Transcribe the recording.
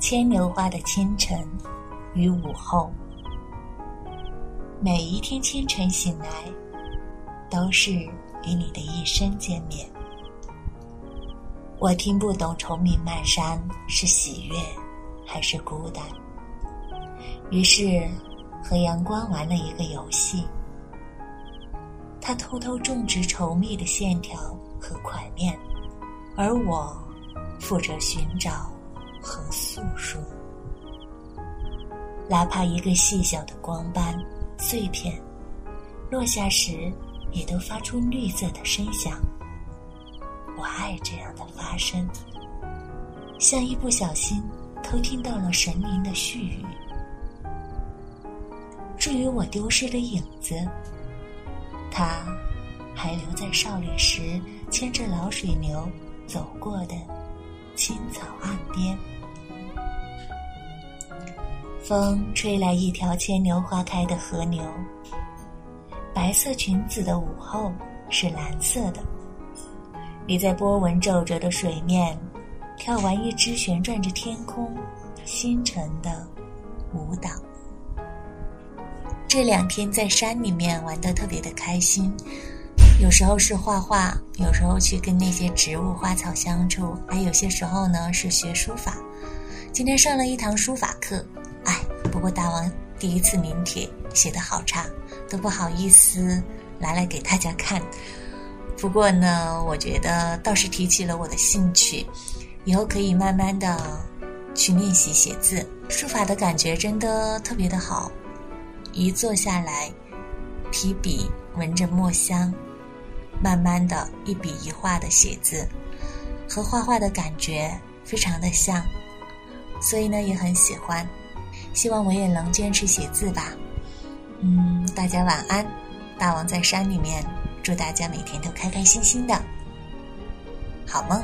牵牛花的清晨与午后，每一天清晨醒来，都是与你的一生见面。我听不懂虫鸣漫山是喜悦还是孤单，于是和阳光玩了一个游戏。他偷偷种植稠密的线条和块面，而我负责寻找和诉说。哪怕一个细小的光斑、碎片落下时，也都发出绿色的声响。我爱这样的发生，像一不小心偷听到了神灵的絮语。至于我丢失的影子。他还留在少女时牵着老水牛走过的青草岸边。风吹来一条牵牛花开的河流，白色裙子的午后是蓝色的。你在波纹皱褶的水面跳完一支旋转着天空、星辰的舞蹈。这两天在山里面玩的特别的开心，有时候是画画，有时候去跟那些植物花草相处，还有些时候呢是学书法。今天上了一堂书法课，哎，不过大王第一次临帖写的好差，都不好意思拿来给大家看。不过呢，我觉得倒是提起了我的兴趣，以后可以慢慢的去练习写字，书法的感觉真的特别的好。一坐下来，提笔闻着墨香，慢慢的一笔一画的写字，和画画的感觉非常的像，所以呢也很喜欢，希望我也能坚持写字吧。嗯，大家晚安，大王在山里面，祝大家每天都开开心心的，好梦。